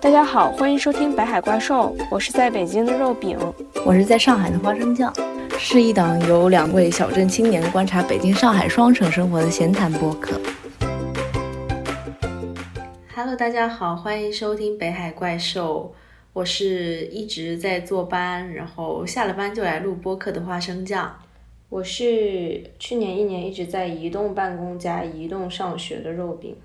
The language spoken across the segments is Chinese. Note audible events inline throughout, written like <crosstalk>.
大家好，欢迎收听《北海怪兽》，我是在北京的肉饼，我是在上海的花生酱，是一档由两位小镇青年观察北京、上海双城生活的闲谈播客。Hello，大家好，欢迎收听《北海怪兽》，我是一直在坐班，然后下了班就来录播客的花生酱。我是去年一年一直在移动办公加移动上学的肉饼。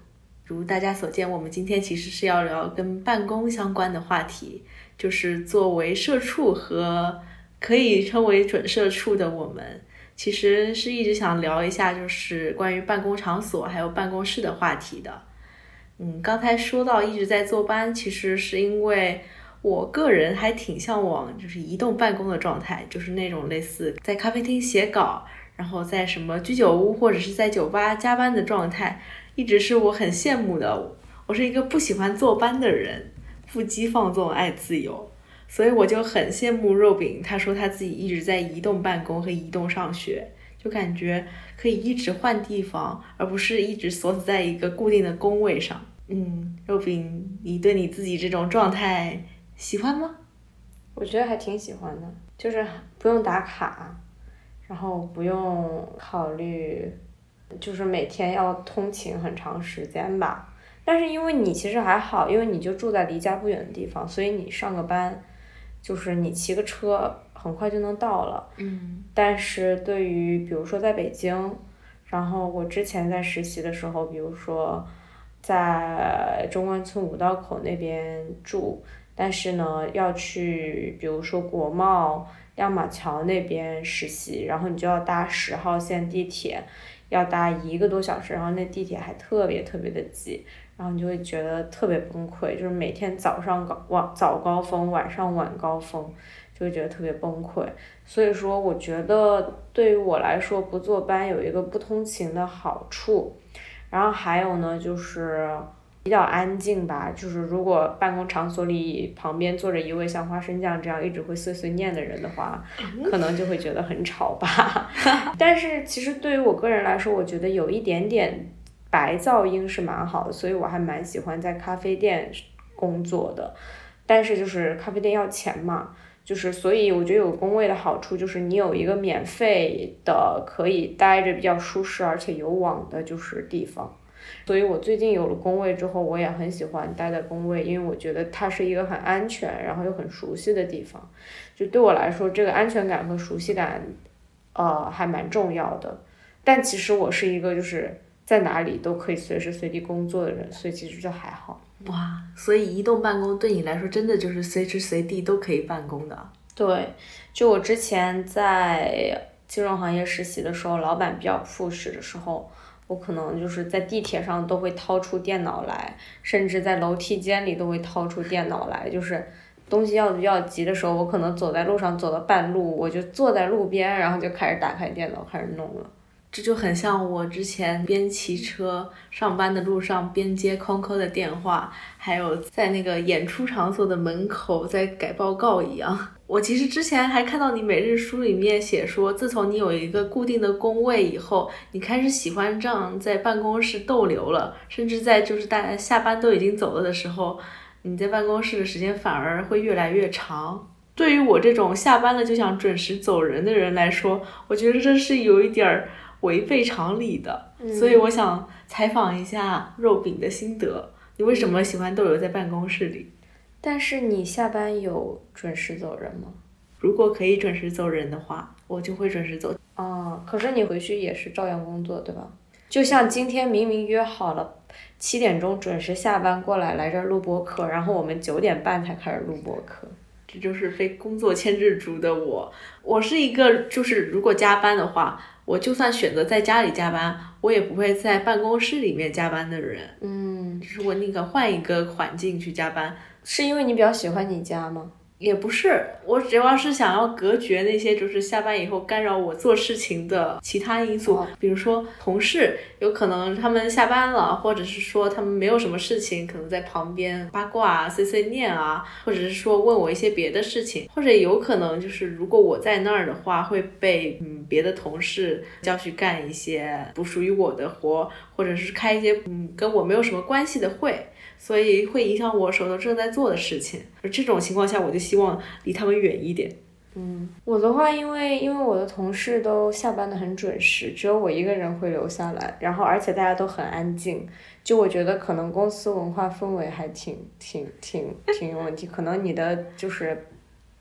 如大家所见，我们今天其实是要聊跟办公相关的话题，就是作为社畜和可以称为准社畜的我们，其实是一直想聊一下，就是关于办公场所还有办公室的话题的。嗯，刚才说到一直在坐班，其实是因为。我个人还挺向往，就是移动办公的状态，就是那种类似在咖啡厅写稿，然后在什么居酒屋或者是在酒吧加班的状态，一直是我很羡慕的。我是一个不喜欢坐班的人，腹肌放纵，爱自由，所以我就很羡慕肉饼。他说他自己一直在移动办公和移动上学，就感觉可以一直换地方，而不是一直锁死在一个固定的工位上。嗯，肉饼，你对你自己这种状态？喜欢吗？我觉得还挺喜欢的，就是不用打卡，然后不用考虑，就是每天要通勤很长时间吧。但是因为你其实还好，因为你就住在离家不远的地方，所以你上个班，就是你骑个车很快就能到了。嗯。但是对于比如说在北京，然后我之前在实习的时候，比如说在中关村五道口那边住。但是呢，要去比如说国贸亮马桥那边实习，然后你就要搭十号线地铁，要搭一个多小时，然后那地铁还特别特别的挤，然后你就会觉得特别崩溃，就是每天早上高晚早高峰，晚上晚高峰，就会觉得特别崩溃。所以说，我觉得对于我来说，不坐班有一个不通勤的好处，然后还有呢，就是。比较安静吧，就是如果办公场所里旁边坐着一位像花生酱这样一直会碎碎念的人的话，可能就会觉得很吵吧。<laughs> 但是其实对于我个人来说，我觉得有一点点白噪音是蛮好的，所以我还蛮喜欢在咖啡店工作的。但是就是咖啡店要钱嘛，就是所以我觉得有工位的好处就是你有一个免费的可以待着比较舒适而且有网的就是地方。所以我最近有了工位之后，我也很喜欢待在工位，因为我觉得它是一个很安全，然后又很熟悉的地方。就对我来说，这个安全感和熟悉感，呃，还蛮重要的。但其实我是一个就是在哪里都可以随时随地工作的人，所以其实就还好。哇，所以移动办公对你来说真的就是随时随地都可以办公的。对，就我之前在金融行业实习的时候，老板比较 push 的时候。我可能就是在地铁上都会掏出电脑来，甚至在楼梯间里都会掏出电脑来。就是东西要比较急的时候，我可能走在路上走到半路，我就坐在路边，然后就开始打开电脑开始弄了。这就很像我之前边骑车上班的路上边接空空的电话，还有在那个演出场所的门口在改报告一样。我其实之前还看到你每日书里面写说，自从你有一个固定的工位以后，你开始喜欢这样在办公室逗留了，甚至在就是大家下班都已经走了的时候，你在办公室的时间反而会越来越长。对于我这种下班了就想准时走人的人来说，我觉得这是有一点儿。违背常理的，所以我想采访一下肉饼的心得。你为什么喜欢逗留在办公室里？但是你下班有准时走人吗？如果可以准时走人的话，我就会准时走。哦，可是你回去也是照样工作，对吧？就像今天明明约好了七点钟准时下班过来来这儿录播课，然后我们九点半才开始录播课。这就是非工作牵制住的我。我是一个，就是如果加班的话。我就算选择在家里加班，我也不会在办公室里面加班的人。嗯，就是我宁可换一个环境去加班。是因为你比较喜欢你家吗？也不是，我主要是想要隔绝那些就是下班以后干扰我做事情的其他因素，比如说同事，有可能他们下班了，或者是说他们没有什么事情，可能在旁边八卦、碎碎念啊，或者是说问我一些别的事情，或者有可能就是如果我在那儿的话，会被嗯别的同事叫去干一些不属于我的活，或者是开一些嗯跟我没有什么关系的会。所以会影响我手头正在做的事情。而这种情况下，我就希望离他们远一点。嗯，我的话，因为因为我的同事都下班的很准时，只有我一个人会留下来，然后而且大家都很安静，就我觉得可能公司文化氛围还挺挺挺挺有问题，可能你的就是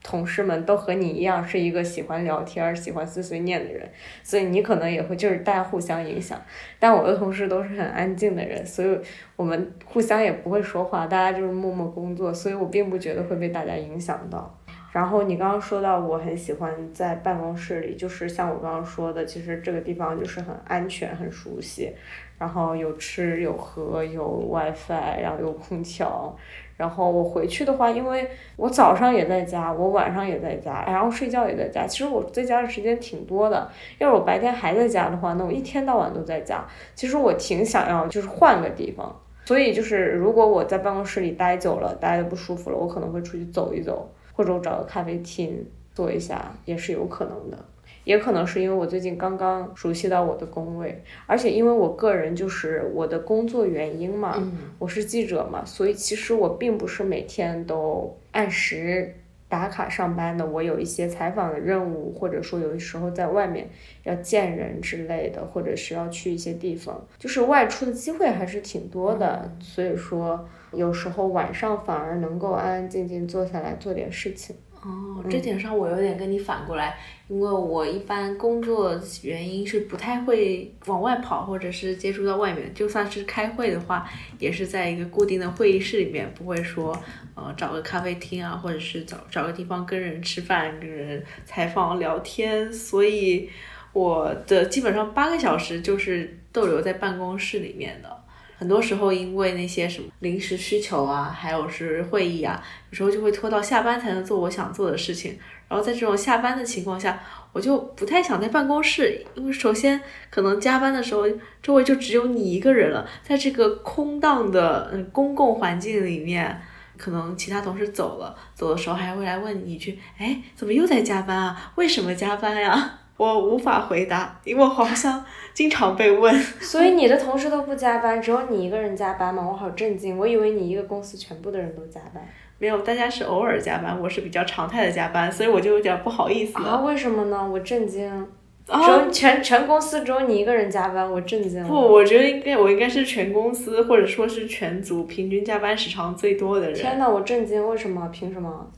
同事们都和你一样是一个喜欢聊天、喜欢碎碎念的人，所以你可能也会就是大家互相影响，但我的同事都是很安静的人，所以我们互相也不会说话，大家就是默默工作，所以我并不觉得会被大家影响到。然后你刚刚说到，我很喜欢在办公室里，就是像我刚刚说的，其实这个地方就是很安全、很熟悉，然后有吃有喝有 WiFi，然后有空调。然后我回去的话，因为我早上也在家，我晚上也在家，然后睡觉也在家。其实我在家的时间挺多的。要是我白天还在家的话，那我一天到晚都在家。其实我挺想要，就是换个地方。所以就是如果我在办公室里待久了，待的不舒服了，我可能会出去走一走。或者我找个咖啡厅坐一下也是有可能的，也可能是因为我最近刚刚熟悉到我的工位，而且因为我个人就是我的工作原因嘛，我是记者嘛，所以其实我并不是每天都按时打卡上班的，我有一些采访的任务，或者说有的时候在外面要见人之类的，或者是要去一些地方，就是外出的机会还是挺多的，所以说。有时候晚上反而能够安安静静坐下来做点事情。哦，这点上我有点跟你反过来，因为我一般工作原因是不太会往外跑，或者是接触到外面。就算是开会的话，也是在一个固定的会议室里面，不会说呃找个咖啡厅啊，或者是找找个地方跟人吃饭、跟人采访聊天。所以我的基本上八个小时就是逗留在办公室里面的。很多时候，因为那些什么临时需求啊，还有是会议啊，有时候就会拖到下班才能做我想做的事情。然后在这种下班的情况下，我就不太想在办公室，因为首先可能加班的时候周围就只有你一个人了，在这个空荡的嗯公共环境里面，可能其他同事走了，走的时候还会来问你一句：“哎，怎么又在加班啊？为什么加班呀？”我无法回答，因为我好像经常被问。<laughs> 所以你的同事都不加班，只有你一个人加班吗？我好震惊，我以为你一个公司全部的人都加班。没有，大家是偶尔加班，我是比较常态的加班，所以我就有点不好意思。啊？为什么呢？我震惊。只有全全公司只有你一个人加班，我震惊。不，我觉得应该我应该是全公司或者说是全组平均加班时长最多的人。天呐，我震惊！为什么？凭什么？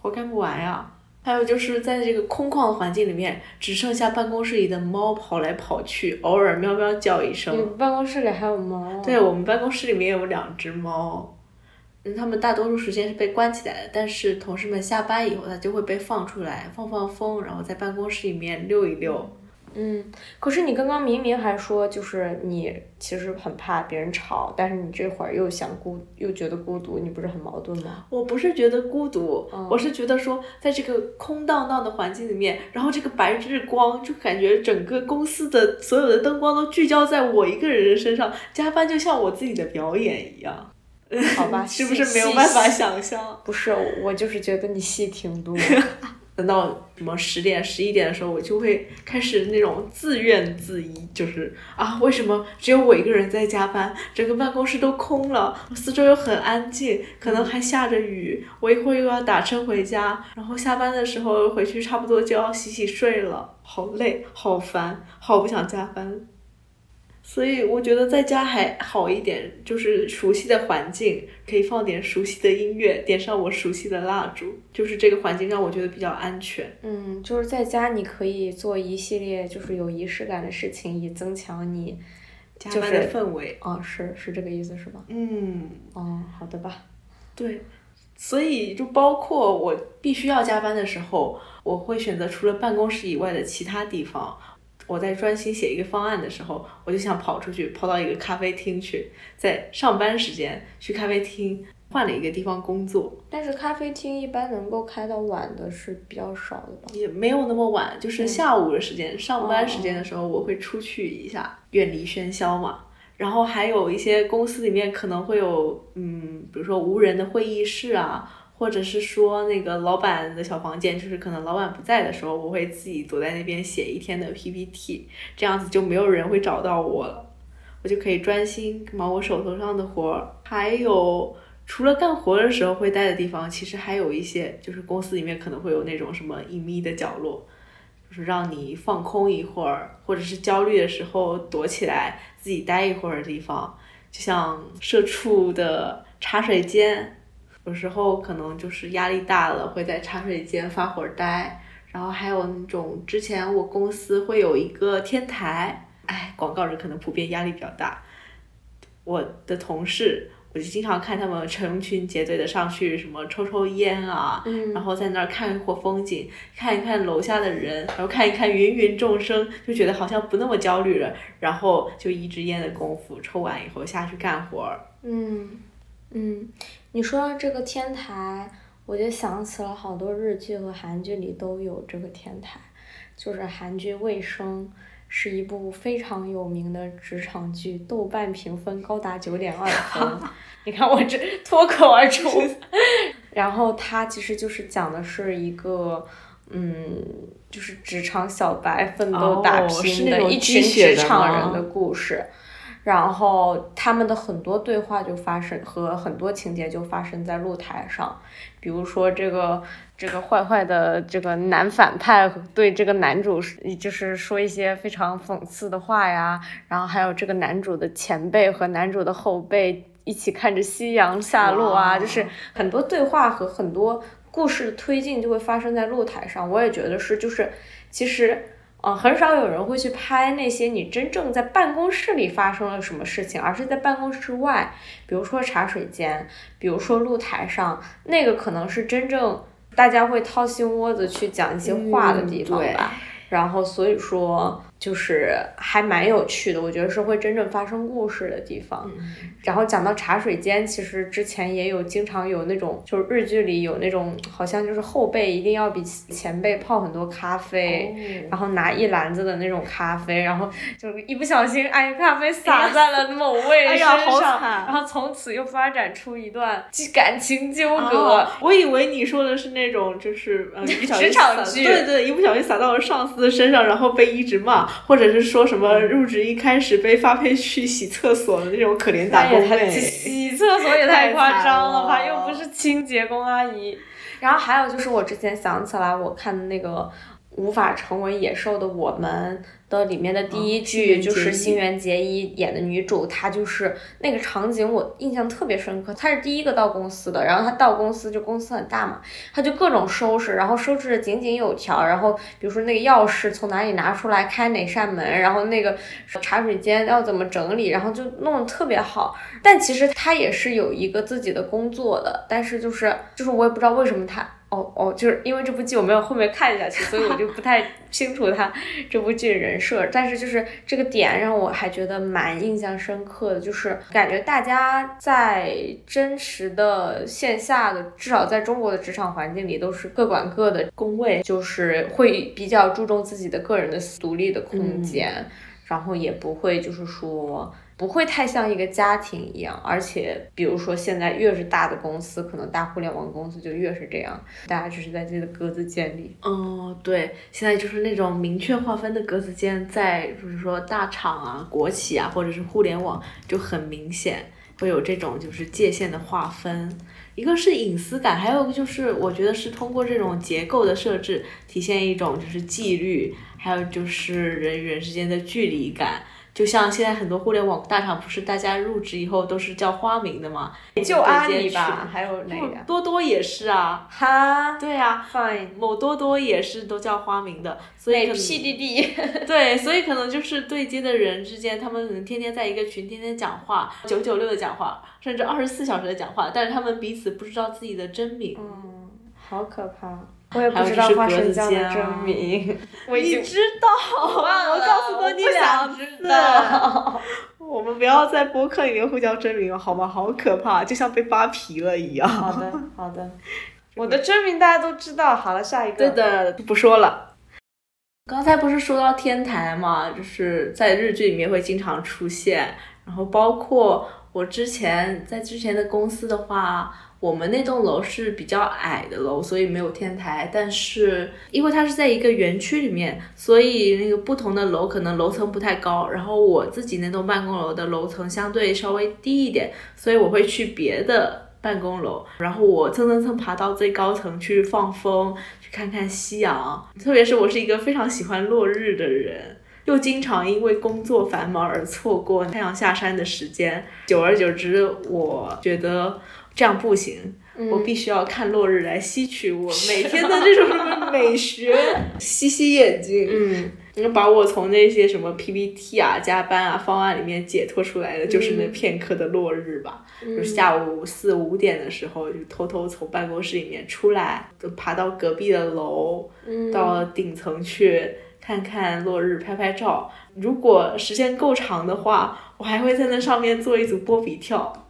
活干不完呀。还有就是在这个空旷的环境里面，只剩下办公室里的猫跑来跑去，偶尔喵喵叫一声。你办公室里还有猫？对，我们办公室里面有两只猫，嗯，它们大多数时间是被关起来的，但是同事们下班以后，它就会被放出来放放风，然后在办公室里面溜一溜。嗯，可是你刚刚明明还说，就是你其实很怕别人吵，但是你这会儿又想孤，又觉得孤独，你不是很矛盾吗？我不是觉得孤独，我是觉得说，在这个空荡荡的环境里面，然后这个白日光，就感觉整个公司的所有的灯光都聚焦在我一个人的身上，加班就像我自己的表演一样。好吧，<laughs> 是不是没有办法想象？不是，我就是觉得你戏挺多。<laughs> 等到什么十点、十一点的时候，我就会开始那种自怨自艾，就是啊，为什么只有我一个人在加班？整个办公室都空了，四周又很安静，可能还下着雨，我一会儿又要打车回家，然后下班的时候回去差不多就要洗洗睡了，好累，好烦，好不想加班。所以我觉得在家还好一点，就是熟悉的环境，可以放点熟悉的音乐，点上我熟悉的蜡烛，就是这个环境让我觉得比较安全。嗯，就是在家你可以做一系列就是有仪式感的事情，以增强你加班的氛围。哦，是是这个意思是吧？嗯。哦，好的吧。对，所以就包括我必须要加班的时候，我会选择除了办公室以外的其他地方。我在专心写一个方案的时候，我就想跑出去，跑到一个咖啡厅去，在上班时间去咖啡厅换了一个地方工作。但是咖啡厅一般能够开到晚的是比较少的吧？也没有那么晚，就是下午的时间，上班时间的时候我会出去一下，远离喧嚣嘛。然后还有一些公司里面可能会有，嗯，比如说无人的会议室啊。或者是说那个老板的小房间，就是可能老板不在的时候，我会自己躲在那边写一天的 PPT，这样子就没有人会找到我了。我就可以专心忙我手头上的活儿。还有除了干活的时候会待的地方，其实还有一些，就是公司里面可能会有那种什么隐秘的角落，就是让你放空一会儿，或者是焦虑的时候躲起来自己待一会儿的地方。就像社畜的茶水间，有时候可能就是压力大了，会在茶水间发会儿呆。然后还有那种之前我公司会有一个天台，哎，广告人可能普遍压力比较大。我的同事，我就经常看他们成群结队的上去，什么抽抽烟啊，然后在那儿看一会儿风景，看一看楼下的人，然后看一看芸芸众生，就觉得好像不那么焦虑了。然后就一支烟的功夫，抽完以后下去干活儿。嗯嗯，你说到这个天台。我就想起了好多日剧和韩剧里都有这个天台，就是韩剧《卫生》是一部非常有名的职场剧，豆瓣评分高达九点二分。<laughs> 你看我这脱口而出。<laughs> 然后它其实就是讲的是一个，嗯，就是职场小白奋斗打拼的一群职场人的故事。然后他们的很多对话就发生和很多情节就发生在露台上，比如说这个这个坏坏的这个男反派对这个男主就是说一些非常讽刺的话呀，然后还有这个男主的前辈和男主的后辈一起看着夕阳下落啊，就是很多对话和很多故事的推进就会发生在露台上。我也觉得是，就是其实。嗯，很少有人会去拍那些你真正在办公室里发生了什么事情，而是在办公室外，比如说茶水间，比如说露台上，那个可能是真正大家会掏心窝子去讲一些话的地方吧。然后所以说。就是还蛮有趣的，我觉得是会真正发生故事的地方。然后讲到茶水间，其实之前也有经常有那种，就是日剧里有那种，好像就是后辈一定要比前辈泡很多咖啡，然后拿一篮子的那种咖啡，然后就一不小心，哎，咖啡洒在了某位身上，然后从此又发展出一段感情纠葛。我以为你说的是那种，就是呃，职场剧，对对，一不小心洒到了上司的身上，然后被一直骂。或者是说什么入职一开始被发配去洗厕所的那种可怜打工妹，洗厕所也太夸张了吧？又不是清洁工阿姨。然后还有就是我之前想起来我看的那个无法成为野兽的我们。的里面的第一句就是新垣结衣演的女主，她就是那个场景我印象特别深刻。她是第一个到公司的，然后她到公司就公司很大嘛，她就各种收拾，然后收拾的井井有条。然后比如说那个钥匙从哪里拿出来开哪扇门，然后那个茶水间要怎么整理，然后就弄得特别好。但其实她也是有一个自己的工作的，但是就是就是我也不知道为什么她。哦哦，就是因为这部剧我没有后面看下去，所以我就不太清楚他这部剧人设。但是就是这个点让我还觉得蛮印象深刻的，就是感觉大家在真实的线下的，至少在中国的职场环境里，都是各管各的工位，就是会比较注重自己的个人的独立的空间，然后也不会就是说。不会太像一个家庭一样，而且比如说现在越是大的公司，可能大互联网公司就越是这样，大家只是在自己的格子间里。哦，对，现在就是那种明确划分的格子间，在就是说大厂啊、国企啊，或者是互联网就很明显会有这种就是界限的划分。一个是隐私感，还有个就是我觉得是通过这种结构的设置，体现一种就是纪律，还有就是人与人之间的距离感。就像现在很多互联网大厂，不是大家入职以后都是叫花名的吗？就阿里吧，还有哪个？多多也是啊。哈。对啊。Fine。某多多也是都叫花名的，所以 PDD。<laughs> 对，所以可能就是对接的人之间，他们可能天天在一个群，天天讲话，九九六的讲话，甚至二十四小时的讲话，但是他们彼此不知道自己的真名。嗯，好可怕。我也不知道花生酱的真名，你知道？我告诉过你两次。<laughs> 我们不要在播客里面互叫真名了，好吗？好可怕，就像被扒皮了一样。好的，<laughs> 好的。我的真名大家都知道。好了，下一个。对的，不说了。刚才不是说到天台嘛，就是在日剧里面会经常出现，然后包括我之前在之前的公司的话。我们那栋楼是比较矮的楼，所以没有天台。但是因为它是在一个园区里面，所以那个不同的楼可能楼层不太高。然后我自己那栋办公楼的楼层相对稍微低一点，所以我会去别的办公楼，然后我蹭蹭蹭爬到最高层去放风，去看看夕阳。特别是我是一个非常喜欢落日的人。又经常因为工作繁忙而错过太阳下山的时间，久而久之，我觉得这样不行，我必须要看落日来吸取我 <laughs> 每天的这种美学，<laughs> 吸吸眼睛，嗯，把我从那些什么 PPT 啊、加班啊、方案里面解脱出来的，就是那片刻的落日吧。就下午四五点的时候，就偷偷从办公室里面出来，就爬到隔壁的楼，到顶层去。看看落日，拍拍照。如果时间够长的话，我还会在那上面做一组波比跳。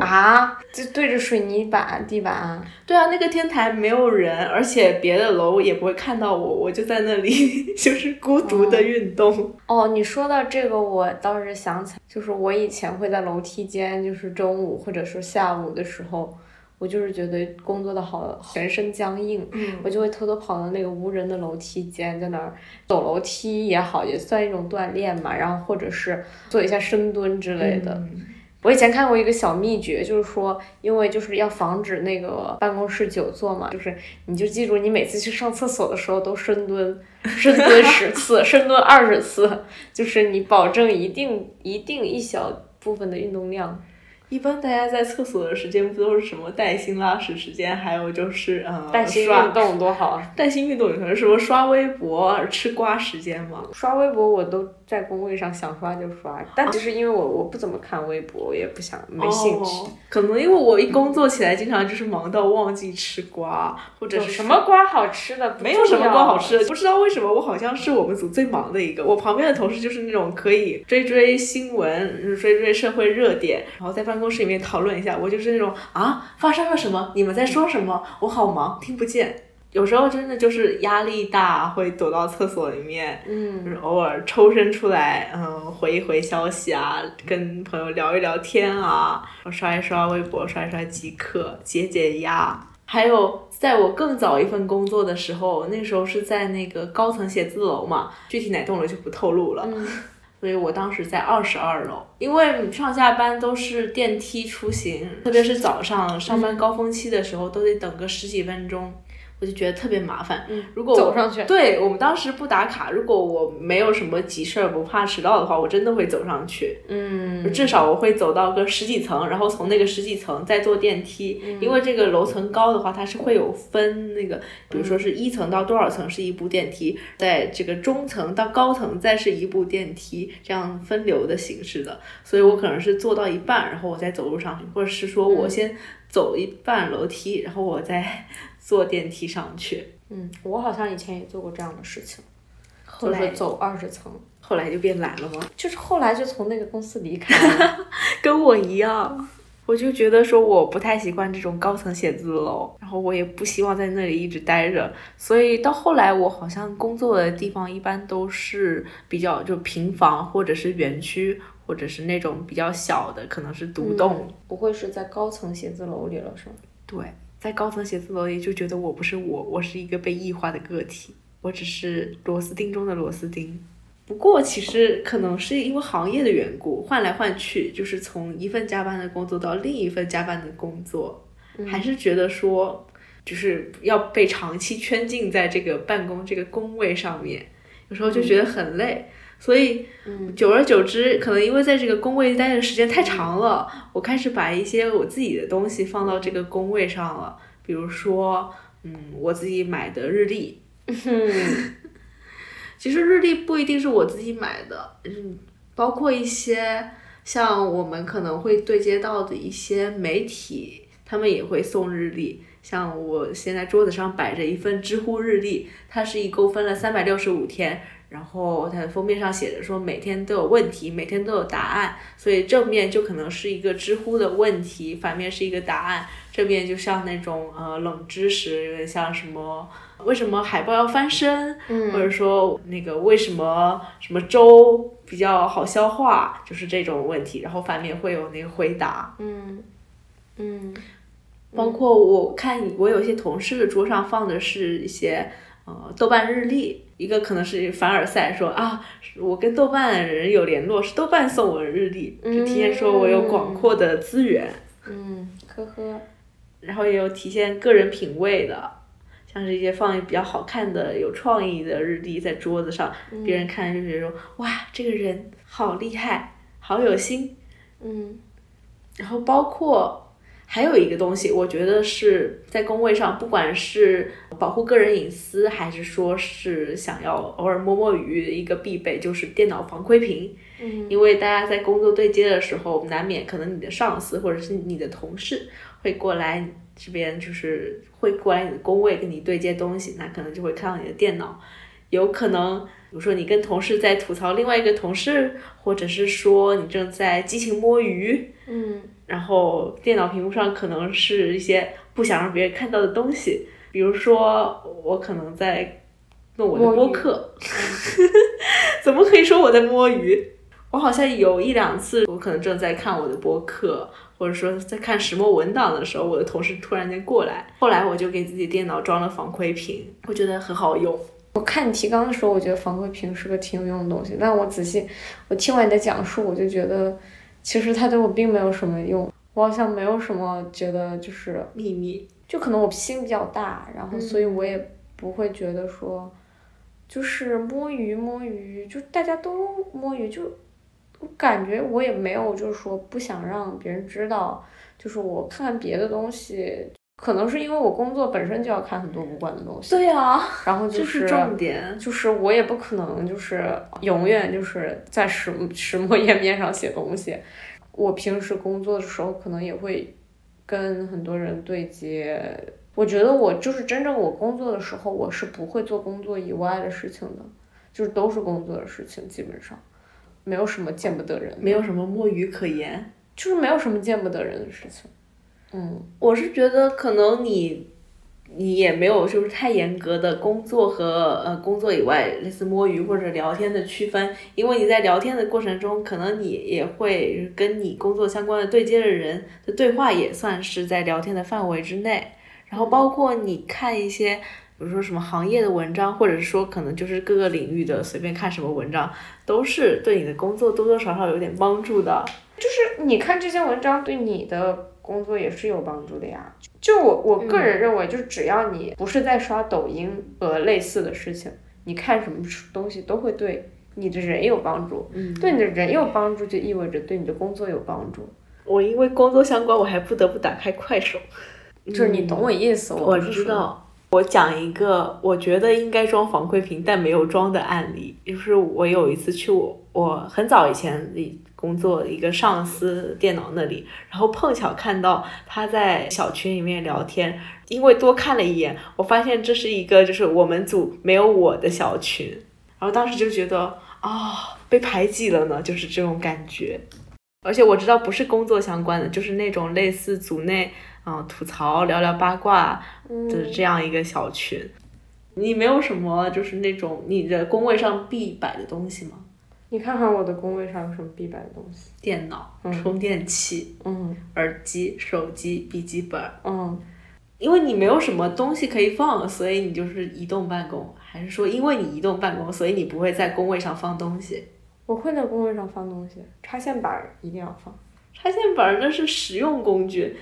啊，就对着水泥板地板。对啊，那个天台没有人，而且别的楼也不会看到我，我就在那里 <laughs> 就是孤独的运动。哦，你说到这个，我倒是想起来，就是我以前会在楼梯间，就是中午或者说下午的时候。我就是觉得工作的好，全身僵硬，嗯我就会偷偷跑到那个无人的楼梯间，在那儿走楼梯也好，也算一种锻炼嘛。然后或者是做一下深蹲之类的。我以前看过一个小秘诀，就是说，因为就是要防止那个办公室久坐嘛，就是你就记住，你每次去上厕所的时候都深蹲，深蹲十次，<laughs> 深蹲二十次，就是你保证一定一定一小部分的运动量。一般大家在厕所的时间不都是什么带薪拉屎时间，还有就是嗯，带薪运动多好啊！带薪运动有可能什么刷微博、吃瓜时间吗？刷微博我都在工位上想刷就刷，但其实因为我我不怎么看微博，我也不想没兴趣。可能因为我一工作起来，经常就是忙到忘记吃瓜，或者是什么瓜好吃的？没有什么瓜好吃的，不知道为什么我好像是我们组最忙的一个。我旁边的同事就是那种可以追追新闻、追追社会热点，然后在办公室里面讨论一下。我就是那种啊，发生了什么？你们在说什么？我好忙，听不见。有时候真的就是压力大，会躲到厕所里面，嗯，就是偶尔抽身出来，嗯，回一回消息啊，跟朋友聊一聊天啊，刷一刷微博，刷一刷极客，解解压。还有，在我更早一份工作的时候，那时候是在那个高层写字楼嘛，具体哪栋楼就不透露了。<laughs> 所以我当时在二十二楼，因为上下班都是电梯出行，特别是早上上班高峰期的时候，都得等个十几分钟。我就觉得特别麻烦。嗯，如果走上去，对我们当时不打卡，如果我没有什么急事儿，不怕迟到的话，我真的会走上去。嗯，至少我会走到个十几层，然后从那个十几层再坐电梯。因为这个楼层高的话，它是会有分那个，比如说是一层到多少层是一部电梯，在这个中层到高层再是一部电梯，这样分流的形式的。所以我可能是坐到一半，然后我再走路上去，或者是说我先走一半楼梯，然后我再。坐电梯上去，嗯，我好像以前也做过这样的事情，就是走二十层，后来就变懒了吗？<laughs> 就是后来就从那个公司离开了，<laughs> 跟我一样，我就觉得说我不太习惯这种高层写字楼，然后我也不希望在那里一直待着，所以到后来我好像工作的地方一般都是比较就平房或者是园区，或者是那种比较小的，可能是独栋，不会是在高层写字楼里了，是吗？对。在高层写字楼里就觉得我不是我，我是一个被异化的个体，我只是螺丝钉中的螺丝钉。不过其实可能是因为行业的缘故，换来换去，就是从一份加班的工作到另一份加班的工作，还是觉得说，就是要被长期圈禁在这个办公这个工位上面，有时候就觉得很累。所以，久而久之，可能因为在这个工位待的时间太长了，我开始把一些我自己的东西放到这个工位上了。比如说，嗯，我自己买的日历。<laughs> 其实日历不一定是我自己买的，嗯，包括一些像我们可能会对接到的一些媒体，他们也会送日历。像我现在桌子上摆着一份知乎日历，它是一共分了三百六十五天。然后它的封面上写着说每天都有问题，每天都有答案，所以正面就可能是一个知乎的问题，反面是一个答案。正面就像那种呃冷知识，有点像什么为什么海豹要翻身，或者说那个为什么什么粥比较好消化，就是这种问题。然后反面会有那个回答。嗯嗯。包括我看我有些同事的桌上放的是一些呃豆瓣日历，一个可能是凡尔赛说啊，我跟豆瓣人有联络，是豆瓣送我的日历，就体现说我有广阔的资源。嗯，呵呵。然后也有体现个人品味的，像是一些放比较好看的、有创意的日历在桌子上，别人看就觉得说哇，这个人好厉害，好有心。嗯，然后包括还有一个东西，我觉得是在工位上，不管是保护个人隐私，还是说是想要偶尔摸摸鱼的一个必备，就是电脑防窥屏。嗯，因为大家在工作对接的时候，难免可能你的上司或者是你的同事会过来这边，就是会过来你的工位跟你对接东西，那可能就会看到你的电脑，有可能，比如说你跟同事在吐槽另外一个同事，或者是说你正在激情摸鱼，嗯，然后电脑屏幕上可能是一些不想让别人看到的东西，比如说我可能在弄我的播客，怎么可以说我在摸鱼？我好像有一两次，我可能正在看我的播客，或者说在看石墨文档的时候，我的同事突然间过来，后来我就给自己电脑装了防窥屏，我觉得很好用。我看你提纲的时候，我觉得防窥屏是个挺有用的东西，但我仔细我听完你的讲述，我就觉得其实它对我并没有什么用，我好像没有什么觉得就是秘密，就可能我心比较大，然后所以我也不会觉得说就是摸鱼摸鱼，就大家都摸鱼就。我感觉我也没有，就是说不想让别人知道，就是我看看别的东西，可能是因为我工作本身就要看很多无关的东西。对呀，然后就是重点，就是我也不可能就是永远就是在石石墨 <laughs> 页面上写东西。我平时工作的时候可能也会跟很多人对接。我觉得我就是真正我工作的时候，我是不会做工作以外的事情的，就是都是工作的事情，基本上。没有什么见不得人，没有什么摸鱼可言，就是没有什么见不得人的事情。嗯，我是觉得可能你，你也没有就是太严格的工作和呃工作以外类似摸鱼或者聊天的区分，因为你在聊天的过程中，可能你也会跟你工作相关的对接的人的对话也算是在聊天的范围之内，然后包括你看一些。比如说什么行业的文章，或者是说可能就是各个领域的随便看什么文章，都是对你的工作多多少少有点帮助的。就是你看这些文章，对你的工作也是有帮助的呀。就我我个人认为，就只要你不是在刷抖音和类似的事情，你看什么东西都会对你的人有帮助。嗯，对你的人有帮助，就意味着对你的工作有帮助。我因为工作相关，我还不得不打开快手。就是你懂我意思，我知道。我讲一个我觉得应该装防窥屏但没有装的案例，就是我有一次去我我很早以前工作一个上司电脑那里，然后碰巧看到他在小群里面聊天，因为多看了一眼，我发现这是一个就是我们组没有我的小群，然后当时就觉得啊被排挤了呢，就是这种感觉，而且我知道不是工作相关的，就是那种类似组内。嗯，吐槽聊聊八卦的这样一个小群，你没有什么就是那种你的工位上必摆的东西吗？你看看我的工位上有什么必摆的东西？电脑、充电器、嗯，耳机、手机、笔记本，嗯，因为你没有什么东西可以放，所以你就是移动办公，还是说因为你移动办公，所以你不会在工位上放东西？我会在工位上放东西，插线板一定要放，插线板那是实用工具。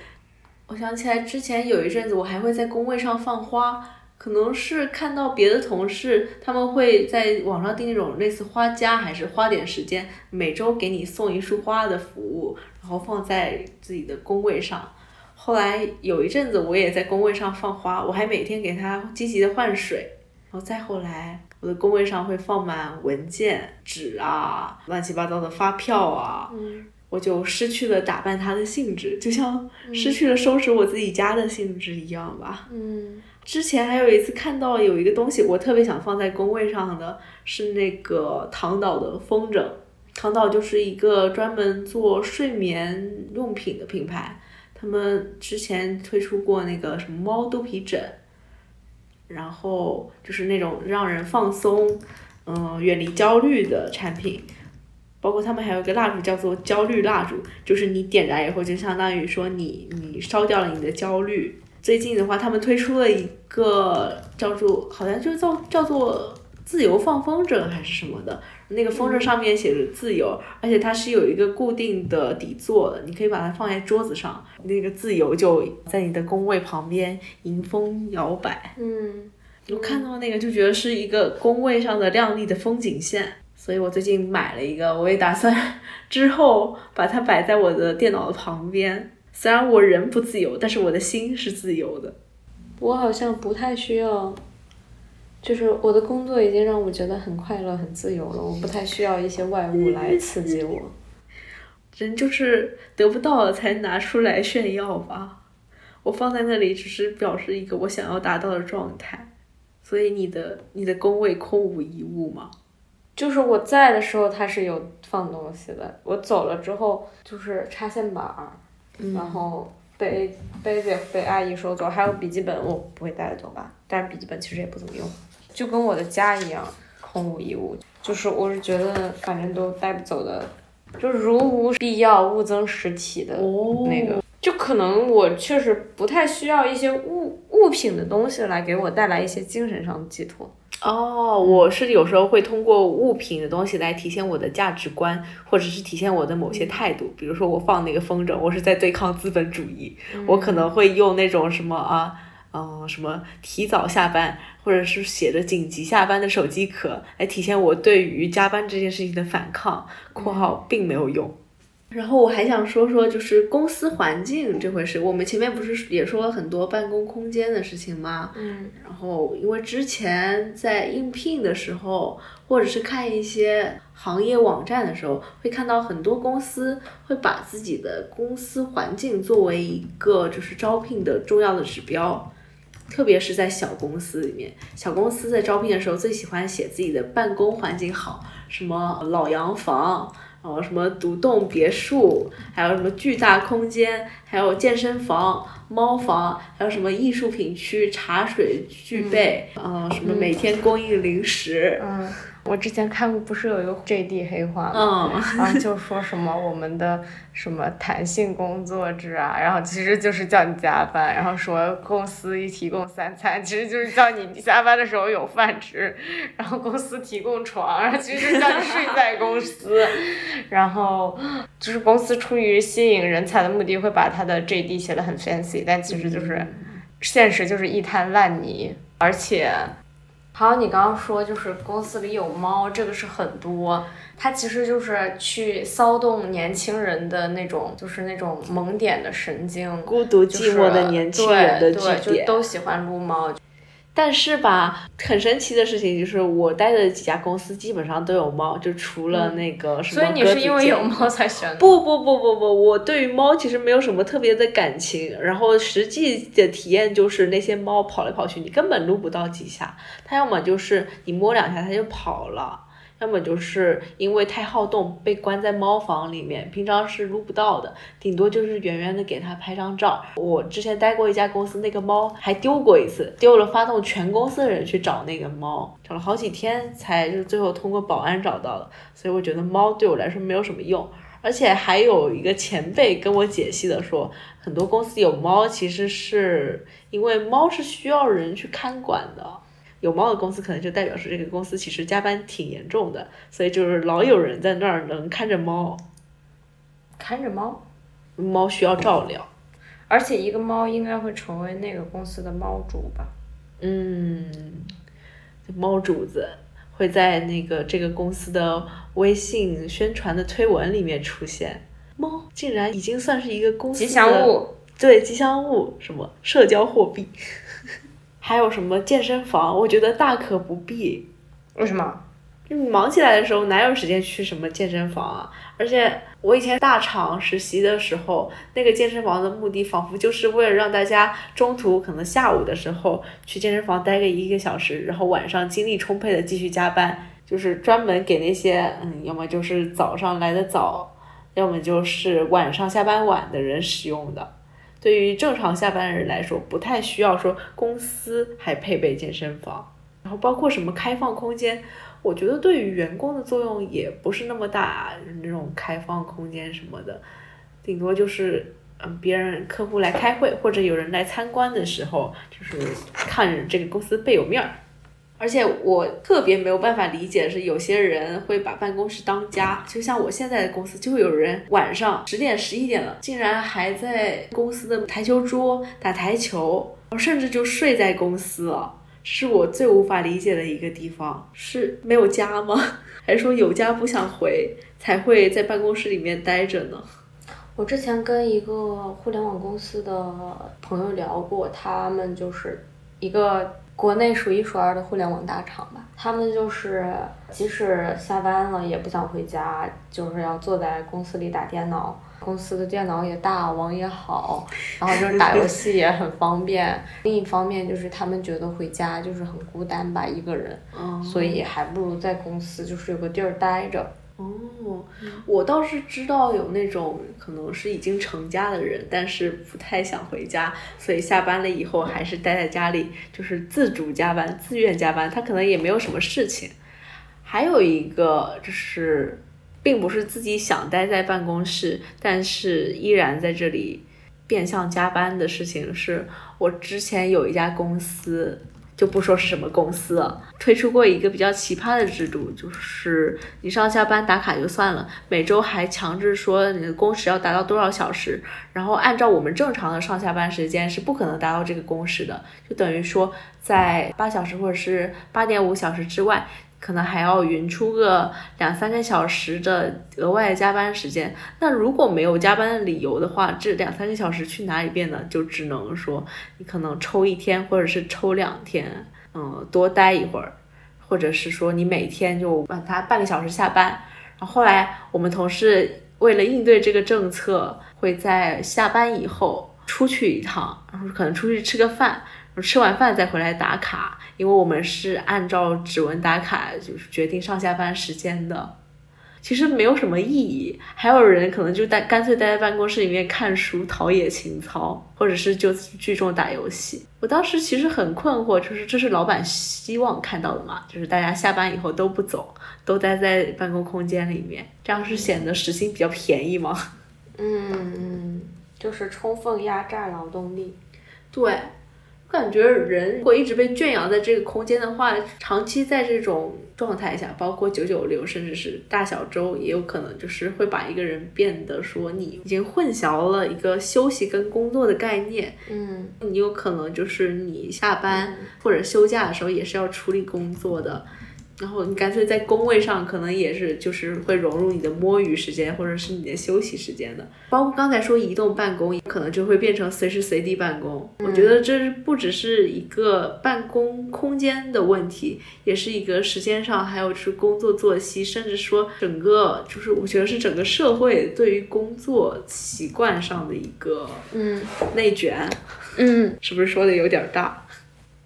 我想起来，之前有一阵子，我还会在工位上放花，可能是看到别的同事他们会在网上订那种类似花家，还是花点时间，每周给你送一束花的服务，然后放在自己的工位上。后来有一阵子，我也在工位上放花，我还每天给它积极的换水。然后再后来，我的工位上会放满文件、纸啊，乱七八糟的发票啊。我就失去了打扮它的兴致，就像失去了收拾我自己家的兴致一样吧。嗯，之前还有一次看到有一个东西，我特别想放在工位上的，是那个唐岛的风筝。唐岛就是一个专门做睡眠用品的品牌，他们之前推出过那个什么猫肚皮枕，然后就是那种让人放松，嗯，远离焦虑的产品。包括他们还有个蜡烛叫做焦虑蜡烛，就是你点燃以后就相当于说你你烧掉了你的焦虑。最近的话，他们推出了一个叫做好像就叫叫做自由放风筝还是什么的，那个风筝上面写着自由，而且它是有一个固定的底座的，你可以把它放在桌子上，那个自由就在你的工位旁边迎风摇摆。嗯，我看到那个就觉得是一个工位上的亮丽的风景线，所以我最近买了一个，我也打算 <laughs> 之后把它摆在我的电脑的旁边。虽然我人不自由，但是我的心是自由的。我好像不太需要，就是我的工作已经让我觉得很快乐、很自由了，我不太需要一些外物来刺激我。人就是得不到了才拿出来炫耀吧。我放在那里只是表示一个我想要达到的状态。所以你的你的工位空无一物吗？就是我在的时候它是有放东西的，我走了之后就是插线板儿。然后杯杯子也被阿姨收走，还有笔记本我不会带走吧？但是笔记本其实也不怎么用，就跟我的家一样空无一物。就是我是觉得反正都带不走的，就如无必要勿增实体的那个。就可能我确实不太需要一些物物品的东西来给我带来一些精神上的寄托。哦，我是有时候会通过物品的东西来体现我的价值观，或者是体现我的某些态度。比如说，我放那个风筝，我是在对抗资本主义。<laughs> 我可能会用那种什么啊，嗯，什么提早下班，或者是写着紧急下班的手机壳，来体现我对于加班这件事情的反抗。（括号并没有用）然后我还想说说，就是公司环境这回事。我们前面不是也说了很多办公空间的事情吗？嗯。然后，因为之前在应聘的时候，或者是看一些行业网站的时候，会看到很多公司会把自己的公司环境作为一个就是招聘的重要的指标。特别是在小公司里面，小公司在招聘的时候最喜欢写自己的办公环境好，什么老洋房。哦，什么独栋别墅，还有什么巨大空间，还有健身房、猫房，还有什么艺术品区、茶水具备，嗯，什么每天供应零食，嗯。我之前看过，不是有一个 JD 黑化吗？嗯，<laughs> 然后就说什么我们的什么弹性工作制啊，然后其实就是叫你加班，然后说公司一提供三餐，其实就是叫你下班的时候有饭吃，然后公司提供床，然后其实叫你睡在公司，然后就是公司出于吸引人才的目的，会把他的 JD 写的很 fancy，但其实就是现实就是一滩烂泥，而且。还有你刚刚说，就是公司里有猫，这个是很多。它其实就是去骚动年轻人的那种，就是那种萌点的神经。孤独寂寞的年轻人的据点，就都喜欢撸猫。但是吧，很神奇的事情就是，我待的几家公司基本上都有猫，就除了那个什么。所以你是因为有猫才选？<laughs> 不不不不不，我对于猫其实没有什么特别的感情。然后实际的体验就是，那些猫跑来跑去，你根本撸不到几下，它要么就是你摸两下它就跑了。要么就是因为太好动被关在猫房里面，平常是撸不到的，顶多就是远远的给它拍张照。我之前待过一家公司，那个猫还丢过一次，丢了发动全公司的人去找那个猫，找了好几天才就是最后通过保安找到了。所以我觉得猫对我来说没有什么用，而且还有一个前辈跟我解析的说，很多公司有猫其实是因为猫是需要人去看管的。有猫的公司可能就代表是这个公司其实加班挺严重的，所以就是老有人在那儿能看着猫，看着猫，猫需要照料，而且一个猫应该会成为那个公司的猫主吧？嗯，猫主子会在那个这个公司的微信宣传的推文里面出现，猫竟然已经算是一个公司吉祥物，对吉祥物，什么社交货币。还有什么健身房？我觉得大可不必。为什么？你忙起来的时候哪有时间去什么健身房啊？而且我以前大厂实习的时候，那个健身房的目的仿佛就是为了让大家中途可能下午的时候去健身房待个一个小时，然后晚上精力充沛的继续加班，就是专门给那些嗯，要么就是早上来的早，要么就是晚上下班晚的人使用的。对于正常下班的人来说，不太需要说公司还配备健身房，然后包括什么开放空间，我觉得对于员工的作用也不是那么大，那种开放空间什么的，顶多就是嗯，别人客户来开会或者有人来参观的时候，就是看这个公司倍有面儿。而且我特别没有办法理解是，有些人会把办公室当家，就像我现在的公司，就会有人晚上十点、十一点了，竟然还在公司的台球桌打台球，甚至就睡在公司了，是我最无法理解的一个地方。是没有家吗？<laughs> 还是说有家不想回，才会在办公室里面待着呢？我之前跟一个互联网公司的朋友聊过，他们就是一个。国内数一数二的互联网大厂吧，他们就是即使下班了也不想回家，就是要坐在公司里打电脑。公司的电脑也大，网也好，<laughs> 然后就是打游戏也很方便。另一方面就是他们觉得回家就是很孤单吧，一个人，所以还不如在公司就是有个地儿待着。哦，我倒是知道有那种可能是已经成家的人，但是不太想回家，所以下班了以后还是待在家里，就是自主加班、自愿加班。他可能也没有什么事情。还有一个就是，并不是自己想待在办公室，但是依然在这里变相加班的事情，是我之前有一家公司。就不说是什么公司了，推出过一个比较奇葩的制度，就是你上下班打卡就算了，每周还强制说你的工时要达到多少小时，然后按照我们正常的上下班时间是不可能达到这个工时的，就等于说在八小时或者是八点五小时之外。可能还要匀出个两三个小时的额外加班时间。那如果没有加班的理由的话，这两三个小时去哪里变呢？就只能说你可能抽一天，或者是抽两天，嗯，多待一会儿，或者是说你每天就让他半个小时下班。然后后来我们同事为了应对这个政策，会在下班以后出去一趟，然后可能出去吃个饭。吃完饭再回来打卡，因为我们是按照指纹打卡，就是决定上下班时间的。其实没有什么意义。还有人可能就待干脆待在办公室里面看书、陶冶情操，或者是就聚众打游戏。我当时其实很困惑，就是这是老板希望看到的嘛？就是大家下班以后都不走，都待在办公空间里面，这样是显得时薪比较便宜吗？嗯，就是充分压榨劳动力。对。感觉人如果一直被圈养在这个空间的话，长期在这种状态下，包括九九六，甚至是大小周，也有可能就是会把一个人变得说你已经混淆了一个休息跟工作的概念。嗯，你有可能就是你下班或者休假的时候也是要处理工作的。然后你干脆在工位上，可能也是就是会融入你的摸鱼时间或者是你的休息时间的。包括刚才说移动办公，可能就会变成随时随地办公。我觉得这不只是一个办公空间的问题，也是一个时间上，还有是工作作息，甚至说整个就是我觉得是整个社会对于工作习惯上的一个嗯内卷。嗯，<laughs> 是不是说的有点大？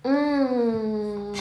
嗯。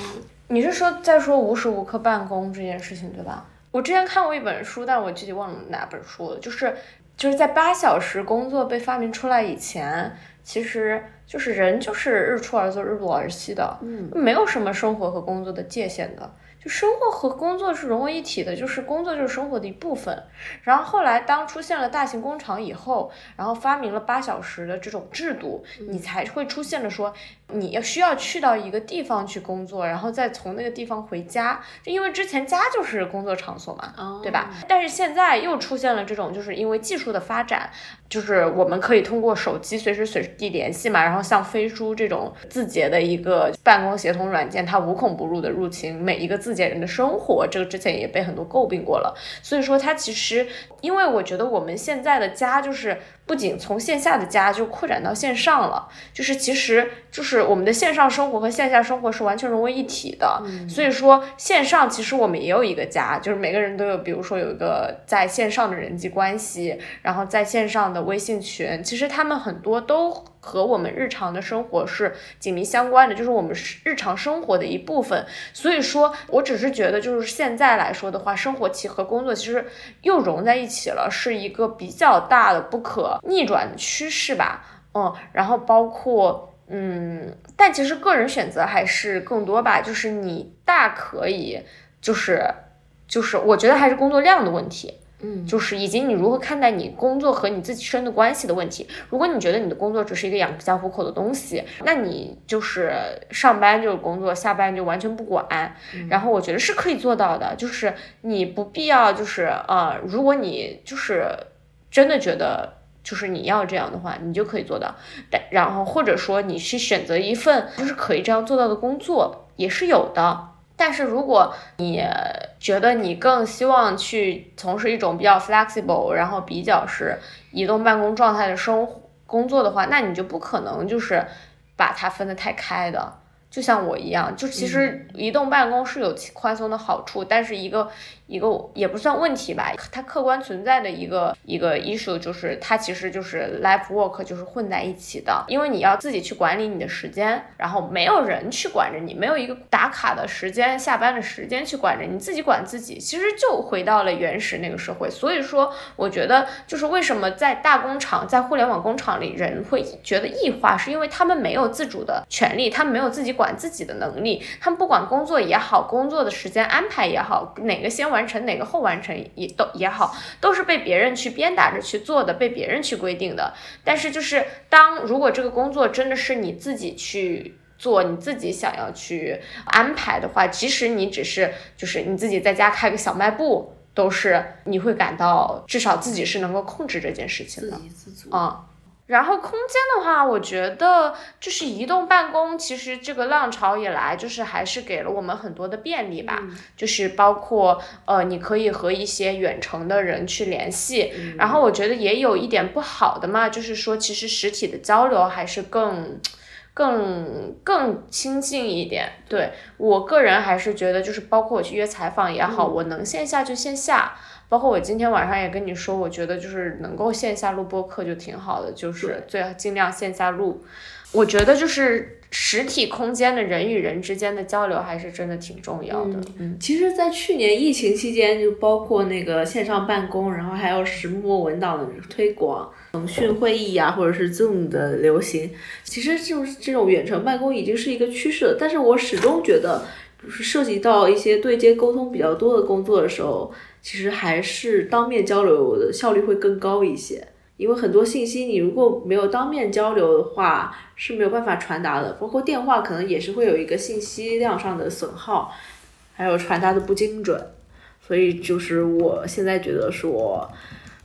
你是说在说无时无刻办公这件事情对吧？我之前看过一本书，但我具体忘了哪本书了。就是就是在八小时工作被发明出来以前，其实就是人就是日出而作日落而息的，嗯，没有什么生活和工作的界限的。就生活和工作是融为一体的，就是工作就是生活的一部分。然后后来当出现了大型工厂以后，然后发明了八小时的这种制度，你才会出现了说你要需要去到一个地方去工作，然后再从那个地方回家，就因为之前家就是工作场所嘛，对吧？但是现在又出现了这种，就是因为技术的发展，就是我们可以通过手机随时随地联系嘛，然后像飞书这种字节的一个办公协同软件，它无孔不入的入侵每一个字。节人的生活，这个之前也被很多诟病过了。所以说，它其实，因为我觉得我们现在的家，就是不仅从线下的家就扩展到线上了，就是其实就是我们的线上生活和线下生活是完全融为一体的。所以说，线上其实我们也有一个家，就是每个人都有，比如说有一个在线上的人际关系，然后在线上的微信群，其实他们很多都。和我们日常的生活是紧密相关的，就是我们日常生活的一部分。所以说，我只是觉得，就是现在来说的话，生活其和工作其实又融在一起了，是一个比较大的不可逆转的趋势吧。嗯，然后包括嗯，但其实个人选择还是更多吧，就是你大可以就是就是我觉得还是工作量的问题。嗯，就是以及你如何看待你工作和你自己身的关系的问题。如果你觉得你的工作只是一个养家糊口的东西，那你就是上班就是工作，下班就完全不管。然后我觉得是可以做到的，就是你不必要就是呃，如果你就是真的觉得就是你要这样的话，你就可以做到。但然后或者说你去选择一份就是可以这样做到的工作也是有的。但是如果你觉得你更希望去从事一种比较 flexible，然后比较是移动办公状态的生活工作的话，那你就不可能就是把它分得太开的。就像我一样，就其实移动办公是有其宽松的好处，但是一个一个也不算问题吧，它客观存在的一个一个 issue 就是它其实就是 life work 就是混在一起的，因为你要自己去管理你的时间，然后没有人去管着你，没有一个打卡的时间、下班的时间去管着你，自己管自己，其实就回到了原始那个社会。所以说，我觉得就是为什么在大工厂、在互联网工厂里人会觉得异化，是因为他们没有自主的权利，他们没有自己。管自己的能力，他们不管工作也好，工作的时间安排也好，哪个先完成，哪个后完成也都也好，都是被别人去鞭打着去做的，被别人去规定的。但是就是当如果这个工作真的是你自己去做，你自己想要去安排的话，即使你只是就是你自己在家开个小卖部，都是你会感到至少自己是能够控制这件事情的，自给自足啊。然后空间的话，我觉得就是移动办公，其实这个浪潮以来，就是还是给了我们很多的便利吧。就是包括呃，你可以和一些远程的人去联系。然后我觉得也有一点不好的嘛，就是说其实实体的交流还是更更更亲近一点。对我个人还是觉得，就是包括我去约采访也好，我能线下就线下。包括我今天晚上也跟你说，我觉得就是能够线下录播课就挺好的，就是最尽量线下录。我觉得就是实体空间的人与人之间的交流还是真的挺重要的。嗯，其实，在去年疫情期间，就包括那个线上办公，然后还有石墨文档的推广，腾讯会议呀，或者是 Zoom 的流行，其实就是这种远程办公已经是一个趋势了。但是我始终觉得，就是涉及到一些对接沟通比较多的工作的时候。其实还是当面交流的效率会更高一些，因为很多信息你如果没有当面交流的话是没有办法传达的，包括电话可能也是会有一个信息量上的损耗，还有传达的不精准，所以就是我现在觉得说，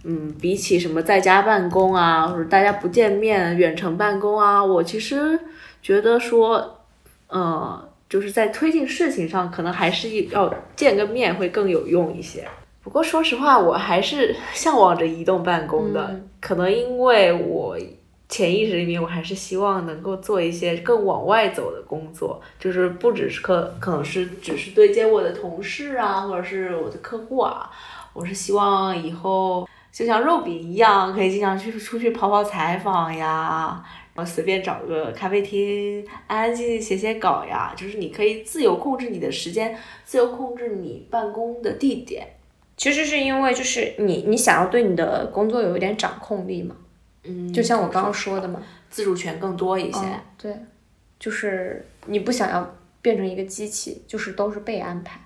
嗯，比起什么在家办公啊，或者大家不见面远程办公啊，我其实觉得说，呃，就是在推进事情上，可能还是要见个面会更有用一些。不过说实话，我还是向往着移动办公的。可能因为我潜意识里面，我还是希望能够做一些更往外走的工作，就是不只是可可能是只是对接我的同事啊，或者是我的客户啊。我是希望以后就像肉饼一样，可以经常去出去跑跑采访呀，然后随便找个咖啡厅安安静静写写稿呀。就是你可以自由控制你的时间，自由控制你办公的地点。其实是因为就是你你想要对你的工作有一点掌控力嘛，嗯，就像我刚刚说的嘛，自主权更多一些。对，就是你不想要变成一个机器，就是都是被安排。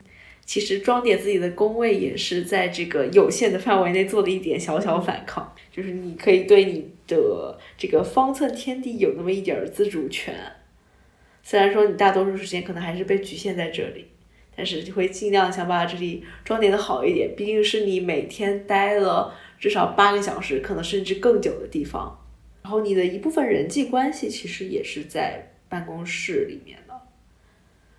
其实装点自己的工位也是在这个有限的范围内做了一点小小反抗，就是你可以对你的这个方寸天地有那么一点自主权，虽然说你大多数时间可能还是被局限在这里。但是就会尽量想把这里装点的好一点，毕竟是你每天待了至少八个小时，可能甚至更久的地方。然后你的一部分人际关系其实也是在办公室里面的。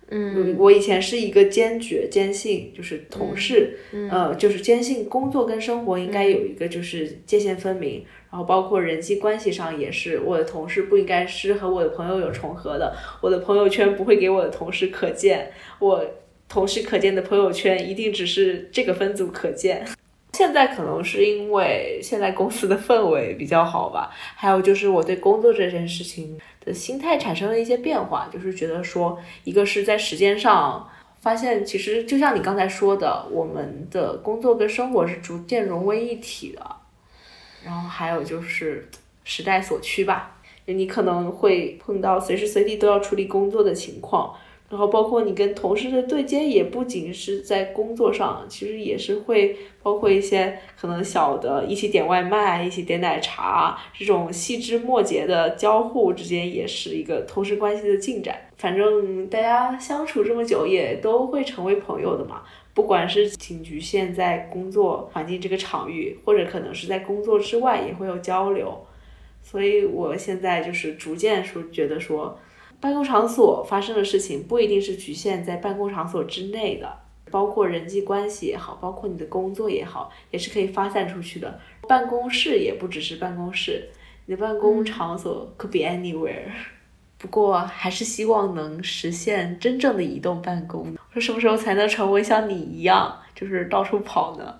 嗯，我以前是一个坚决坚信，就是同事，呃，就是坚信工作跟生活应该有一个就是界限分明。然后包括人际关系上也是，我的同事不应该是和我的朋友有重合的，我的朋友圈不会给我的同事可见。我。同时可见的朋友圈一定只是这个分组可见。<laughs> 现在可能是因为现在公司的氛围比较好吧，还有就是我对工作这件事情的心态产生了一些变化，就是觉得说，一个是在时间上发现，其实就像你刚才说的，我们的工作跟生活是逐渐融为一体的。然后还有就是时代所趋吧，你可能会碰到随时随地都要处理工作的情况。然后包括你跟同事的对接，也不仅是在工作上，其实也是会包括一些可能小的，一起点外卖，一起点奶茶，这种细枝末节的交互之间，也是一个同事关系的进展。反正大家相处这么久，也都会成为朋友的嘛。不管是仅局限在工作环境这个场域，或者可能是在工作之外也会有交流。所以我现在就是逐渐说，觉得说。办公场所发生的事情不一定是局限在办公场所之内的，包括人际关系也好，包括你的工作也好，也是可以发散出去的。办公室也不只是办公室，你的办公场所 could be anywhere。<laughs> 不过还是希望能实现真正的移动办公。说什么时候才能成为像你一样，就是到处跑呢？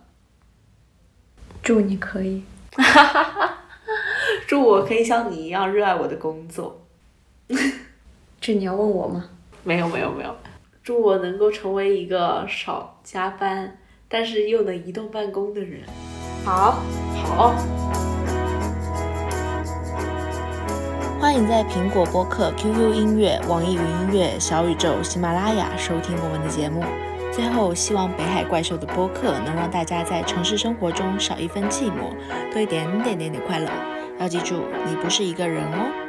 祝你可以，<laughs> 祝我可以像你一样热爱我的工作。<laughs> 这你要问我吗？没有没有没有，祝我能够成为一个少加班，但是又能移动办公的人。好，好。欢迎在苹果播客、QQ 音乐、网易云音乐、小宇宙、喜马拉雅收听我们的节目。最后，希望北海怪兽的播客能让大家在城市生活中少一分寂寞，多一点点点点快乐。要记住，你不是一个人哦。